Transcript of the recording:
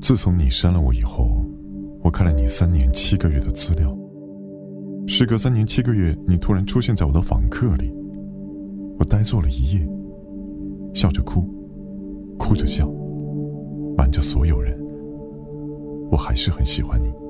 自从你删了我以后我看了你三年七个月的资料。时隔三年七个月你突然出现在我的访客里。我呆坐了一夜笑着哭哭着笑瞒着所有人。我还是很喜欢你。